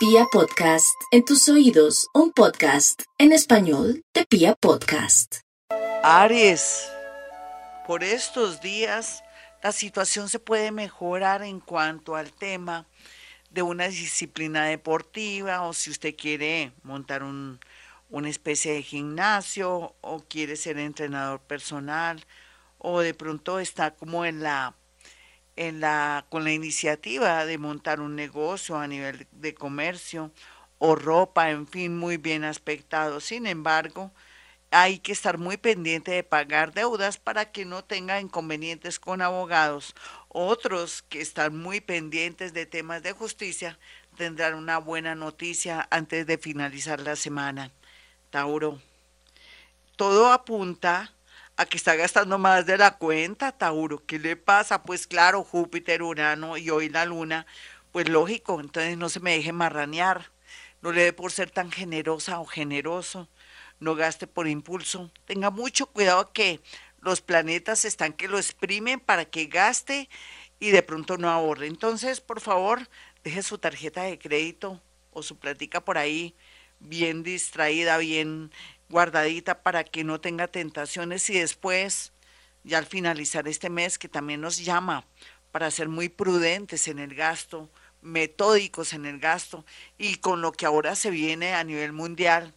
Pia Podcast, en tus oídos, un podcast en español de Pia Podcast. Aries, por estos días la situación se puede mejorar en cuanto al tema de una disciplina deportiva o si usted quiere montar un, una especie de gimnasio o quiere ser entrenador personal o de pronto está como en la en la con la iniciativa de montar un negocio a nivel de comercio o ropa, en fin, muy bien aspectado. Sin embargo, hay que estar muy pendiente de pagar deudas para que no tenga inconvenientes con abogados. Otros que están muy pendientes de temas de justicia tendrán una buena noticia antes de finalizar la semana. Tauro. Todo apunta a que está gastando más de la cuenta, Tauro. ¿Qué le pasa? Pues claro, Júpiter, Urano y hoy la Luna, pues lógico, entonces no se me deje marranear. No le dé por ser tan generosa o generoso no gaste por impulso. Tenga mucho cuidado que los planetas están que lo exprimen para que gaste y de pronto no ahorre. Entonces, por favor, deje su tarjeta de crédito o su platica por ahí bien distraída, bien guardadita para que no tenga tentaciones y después, ya al finalizar este mes, que también nos llama para ser muy prudentes en el gasto, metódicos en el gasto y con lo que ahora se viene a nivel mundial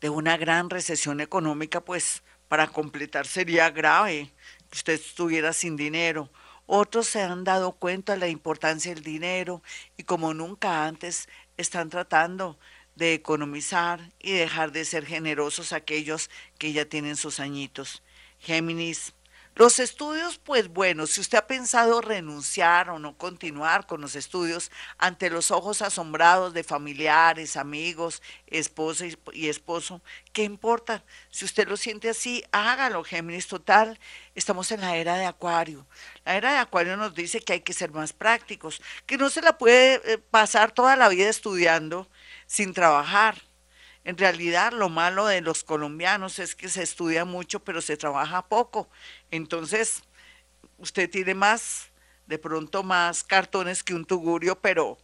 de una gran recesión económica, pues para completar sería grave que usted estuviera sin dinero. Otros se han dado cuenta de la importancia del dinero y como nunca antes están tratando de economizar y dejar de ser generosos aquellos que ya tienen sus añitos. Géminis, los estudios, pues bueno, si usted ha pensado renunciar o no continuar con los estudios ante los ojos asombrados de familiares, amigos, esposa y esposo, ¿qué importa? Si usted lo siente así, hágalo, Géminis. Total, estamos en la era de Acuario. La era de Acuario nos dice que hay que ser más prácticos, que no se la puede eh, pasar toda la vida estudiando sin trabajar en realidad lo malo de los colombianos es que se estudia mucho, pero se trabaja poco. Entonces, usted tiene más, de pronto más cartones que un tugurio, pero,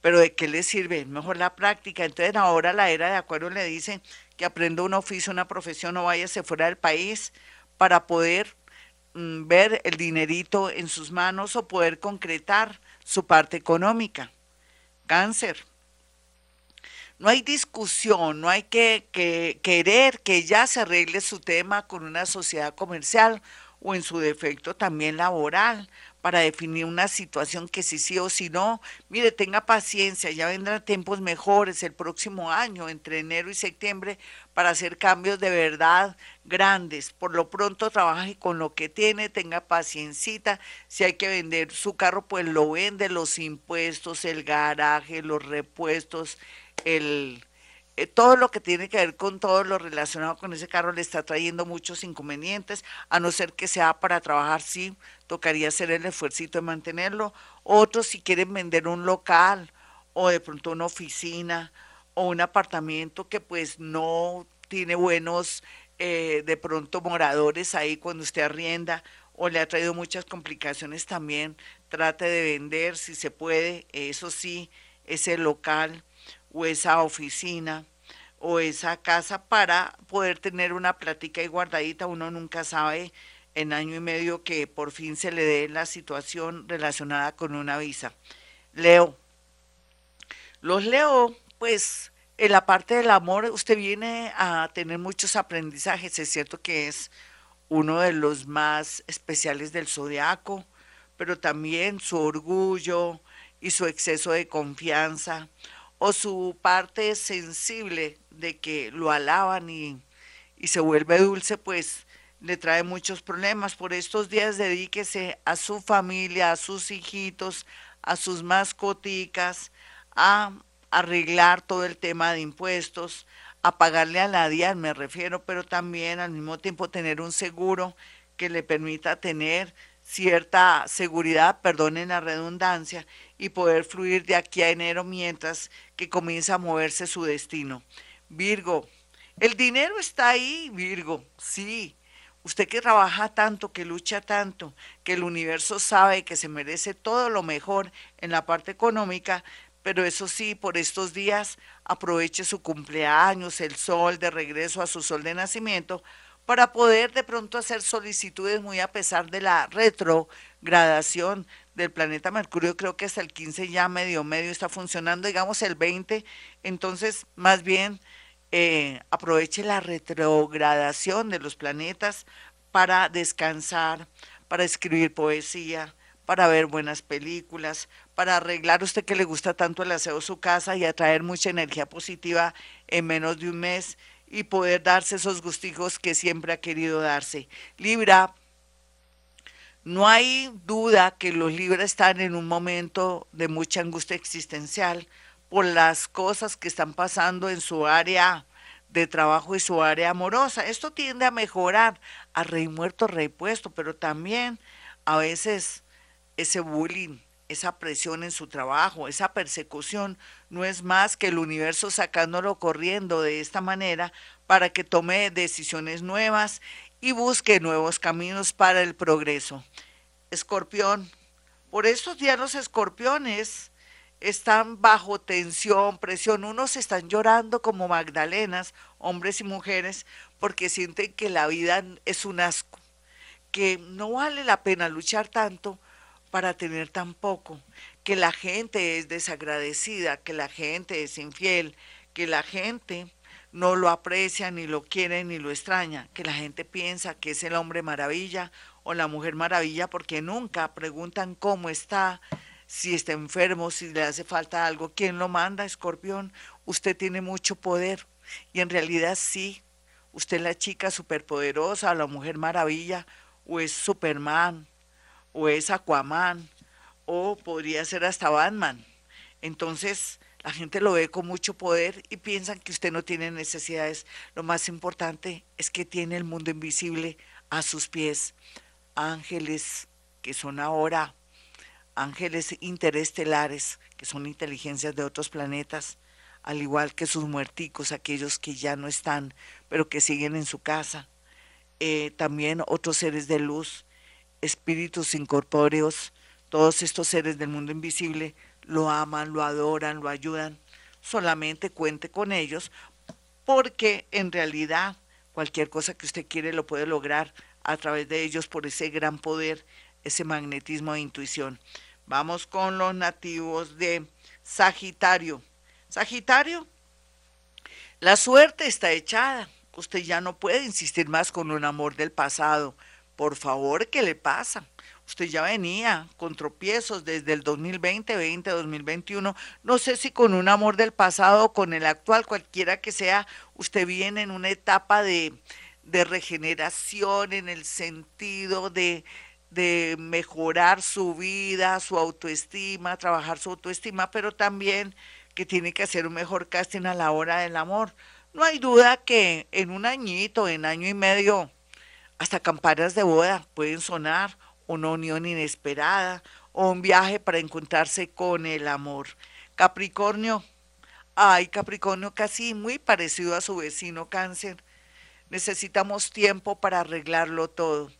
pero ¿de qué le sirve? Mejor la práctica. Entonces ahora la era de acuerdo le dicen que aprenda un oficio, una profesión o váyase fuera del país para poder mm, ver el dinerito en sus manos o poder concretar su parte económica. Cáncer no hay discusión, no hay que, querer que ya se arregle su tema con una sociedad comercial o en su defecto también laboral para definir una situación que si sí o si no, mire, tenga paciencia, ya vendrán tiempos mejores el próximo año, entre enero y septiembre, para hacer cambios de verdad grandes. Por lo pronto trabaje con lo que tiene, tenga paciencita, si hay que vender su carro, pues lo vende, los impuestos, el garaje, los repuestos, el, eh, todo lo que tiene que ver con todo lo relacionado con ese carro le está trayendo muchos inconvenientes, a no ser que sea para trabajar, sí, tocaría hacer el esfuerzo de mantenerlo. Otros si quieren vender un local o de pronto una oficina o un apartamento que pues no tiene buenos eh, de pronto moradores ahí cuando usted arrienda o le ha traído muchas complicaciones también, trate de vender si se puede, eso sí, ese local o esa oficina o esa casa para poder tener una plática y guardadita. Uno nunca sabe en año y medio que por fin se le dé la situación relacionada con una visa. Leo. Los leo, pues en la parte del amor usted viene a tener muchos aprendizajes. Es cierto que es uno de los más especiales del zodiaco, pero también su orgullo y su exceso de confianza o su parte sensible de que lo alaban y, y se vuelve dulce, pues le trae muchos problemas. Por estos días dedíquese a su familia, a sus hijitos, a sus mascoticas, a arreglar todo el tema de impuestos, a pagarle a la DIAN, me refiero, pero también al mismo tiempo tener un seguro que le permita tener cierta seguridad, perdonen la redundancia, y poder fluir de aquí a enero mientras que comienza a moverse su destino. Virgo, el dinero está ahí, Virgo, sí. Usted que trabaja tanto, que lucha tanto, que el universo sabe que se merece todo lo mejor en la parte económica, pero eso sí, por estos días aproveche su cumpleaños, el sol de regreso a su sol de nacimiento, para poder de pronto hacer solicitudes muy a pesar de la retrogradación del planeta Mercurio, creo que hasta el 15 ya medio medio está funcionando, digamos el 20, entonces más bien eh, aproveche la retrogradación de los planetas para descansar, para escribir poesía, para ver buenas películas, para arreglar usted que le gusta tanto el aseo su casa y atraer mucha energía positiva en menos de un mes y poder darse esos gustigos que siempre ha querido darse. Libra, no hay duda que los Libra están en un momento de mucha angustia existencial por las cosas que están pasando en su área de trabajo y su área amorosa. Esto tiende a mejorar a rey muerto, rey puesto, pero también a veces ese bullying, esa presión en su trabajo, esa persecución, no es más que el universo sacándolo corriendo de esta manera para que tome decisiones nuevas y busque nuevos caminos para el progreso. Escorpión, por estos días los escorpiones están bajo tensión, presión, unos están llorando como Magdalenas, hombres y mujeres, porque sienten que la vida es un asco, que no vale la pena luchar tanto para tener tan poco, que la gente es desagradecida, que la gente es infiel, que la gente no lo aprecia, ni lo quiere, ni lo extraña, que la gente piensa que es el hombre maravilla o la mujer maravilla porque nunca preguntan cómo está, si está enfermo, si le hace falta algo, quién lo manda, escorpión, usted tiene mucho poder. Y en realidad sí, usted es la chica superpoderosa, la mujer maravilla o es Superman o es Aquaman, o podría ser hasta Batman. Entonces, la gente lo ve con mucho poder y piensan que usted no tiene necesidades. Lo más importante es que tiene el mundo invisible a sus pies. Ángeles que son ahora ángeles interestelares, que son inteligencias de otros planetas, al igual que sus muerticos, aquellos que ya no están, pero que siguen en su casa. Eh, también otros seres de luz espíritus incorpóreos, todos estos seres del mundo invisible, lo aman, lo adoran, lo ayudan. Solamente cuente con ellos porque en realidad cualquier cosa que usted quiere lo puede lograr a través de ellos por ese gran poder, ese magnetismo de intuición. Vamos con los nativos de Sagitario. Sagitario, la suerte está echada. Usted ya no puede insistir más con un amor del pasado por favor, ¿qué le pasa? Usted ya venía con tropiezos desde el 2020, 20, 2021. No sé si con un amor del pasado o con el actual, cualquiera que sea, usted viene en una etapa de, de regeneración en el sentido de, de mejorar su vida, su autoestima, trabajar su autoestima, pero también que tiene que hacer un mejor casting a la hora del amor. No hay duda que en un añito, en año y medio, hasta campanas de boda pueden sonar, una unión inesperada o un viaje para encontrarse con el amor. Capricornio, ay Capricornio, casi muy parecido a su vecino cáncer. Necesitamos tiempo para arreglarlo todo.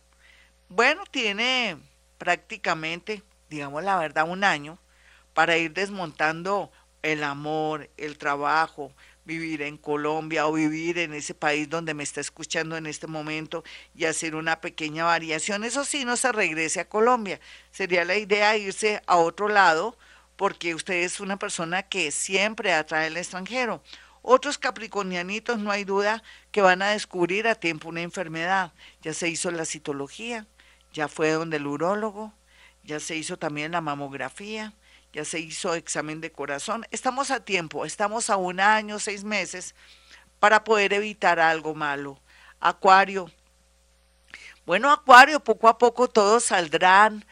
Bueno, tiene prácticamente, digamos la verdad, un año para ir desmontando el amor, el trabajo, vivir en Colombia o vivir en ese país donde me está escuchando en este momento y hacer una pequeña variación. Eso sí, no se regrese a Colombia. Sería la idea irse a otro lado porque usted es una persona que siempre atrae al extranjero. Otros capricornianitos, no hay duda, que van a descubrir a tiempo una enfermedad. Ya se hizo la citología, ya fue donde el urólogo, ya se hizo también la mamografía, ya se hizo examen de corazón. Estamos a tiempo, estamos a un año, seis meses para poder evitar algo malo. Acuario. Bueno, Acuario, poco a poco todos saldrán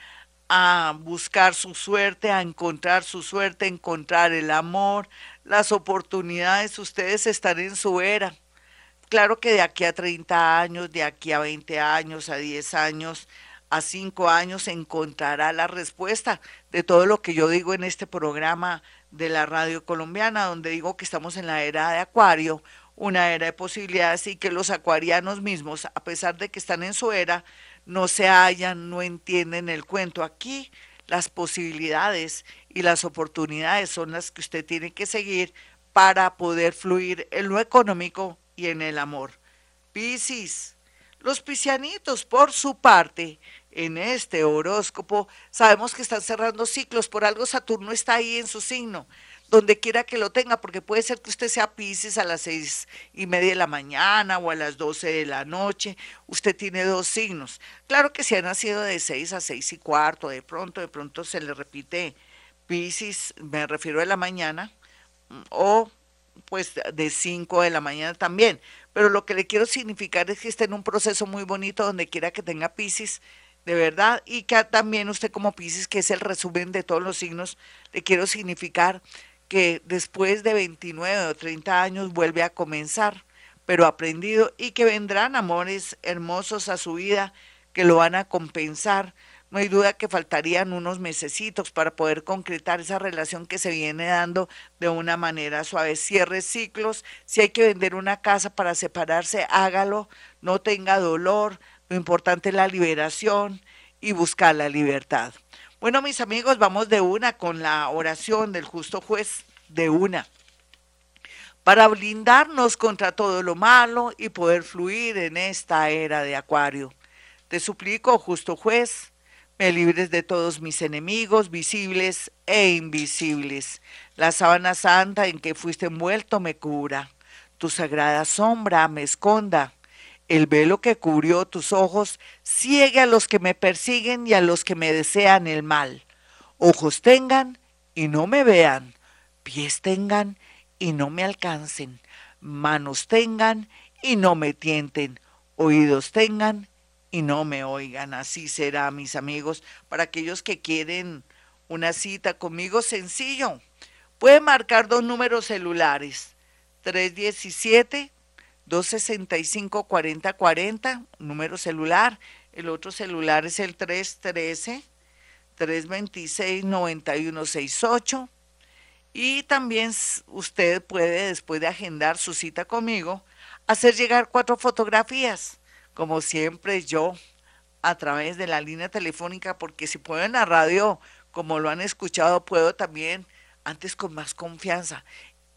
a buscar su suerte, a encontrar su suerte, encontrar el amor, las oportunidades. Ustedes están en su era. Claro que de aquí a 30 años, de aquí a 20 años, a 10 años, a cinco años encontrará la respuesta de todo lo que yo digo en este programa de la radio colombiana, donde digo que estamos en la era de Acuario, una era de posibilidades y que los acuarianos mismos, a pesar de que están en su era, no se hallan, no entienden el cuento. Aquí las posibilidades y las oportunidades son las que usted tiene que seguir para poder fluir en lo económico y en el amor. Piscis. Los piscianitos, por su parte, en este horóscopo, sabemos que están cerrando ciclos, por algo Saturno está ahí en su signo, donde quiera que lo tenga, porque puede ser que usted sea Piscis a las seis y media de la mañana o a las doce de la noche, usted tiene dos signos. Claro que si ha nacido de seis a seis y cuarto, de pronto, de pronto se le repite Piscis, me refiero a la mañana, o pues de 5 de la mañana también. Pero lo que le quiero significar es que esté en un proceso muy bonito donde quiera que tenga Pisces, de verdad, y que también usted como Pisces, que es el resumen de todos los signos, le quiero significar que después de 29 o 30 años vuelve a comenzar, pero aprendido, y que vendrán amores hermosos a su vida que lo van a compensar. No hay duda que faltarían unos mesecitos para poder concretar esa relación que se viene dando de una manera suave. Cierre ciclos, si hay que vender una casa para separarse, hágalo, no tenga dolor, lo importante es la liberación y buscar la libertad. Bueno, mis amigos, vamos de una con la oración del justo juez, de una, para blindarnos contra todo lo malo y poder fluir en esta era de Acuario. Te suplico, justo juez, me libres de todos mis enemigos, visibles e invisibles. La sábana santa en que fuiste envuelto me cura. Tu sagrada sombra me esconda. El velo que cubrió tus ojos ciegue a los que me persiguen y a los que me desean el mal. Ojos tengan y no me vean, pies tengan y no me alcancen, manos tengan y no me tienten, oídos tengan y no me oigan. Así será, mis amigos. Para aquellos que quieren una cita conmigo, sencillo. Pueden marcar dos números celulares. 317-265-4040, número celular. El otro celular es el 313-326-9168. Y también usted puede, después de agendar su cita conmigo, hacer llegar cuatro fotografías como siempre yo, a través de la línea telefónica, porque si puedo en la radio, como lo han escuchado, puedo también, antes con más confianza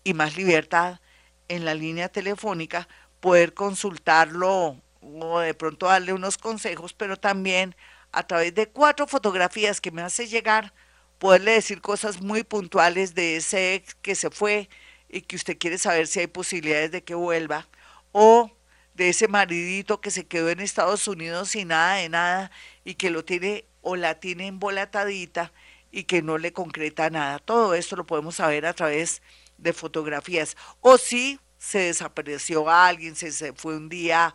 y más libertad, en la línea telefónica, poder consultarlo o de pronto darle unos consejos, pero también a través de cuatro fotografías que me hace llegar, poderle decir cosas muy puntuales de ese ex que se fue y que usted quiere saber si hay posibilidades de que vuelva, o de ese maridito que se quedó en Estados Unidos sin nada de nada y que lo tiene o la tiene embolatadita y que no le concreta nada. Todo esto lo podemos saber a través de fotografías. O si se desapareció alguien, se, se fue un día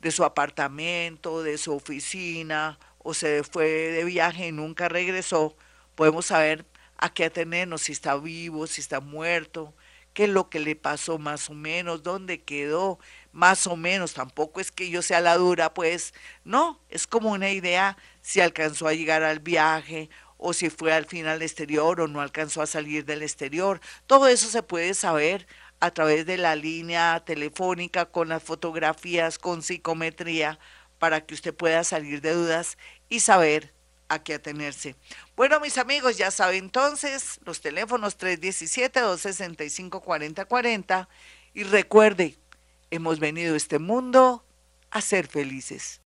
de su apartamento, de su oficina, o se fue de viaje y nunca regresó, podemos saber a qué atenernos, si está vivo, si está muerto, qué es lo que le pasó más o menos, dónde quedó, más o menos, tampoco es que yo sea la dura, pues no, es como una idea si alcanzó a llegar al viaje o si fue al final al exterior o no alcanzó a salir del exterior. Todo eso se puede saber a través de la línea telefónica con las fotografías, con psicometría, para que usted pueda salir de dudas y saber a qué atenerse. Bueno, mis amigos, ya saben entonces los teléfonos 317-265-4040 y recuerde, Hemos venido a este mundo a ser felices.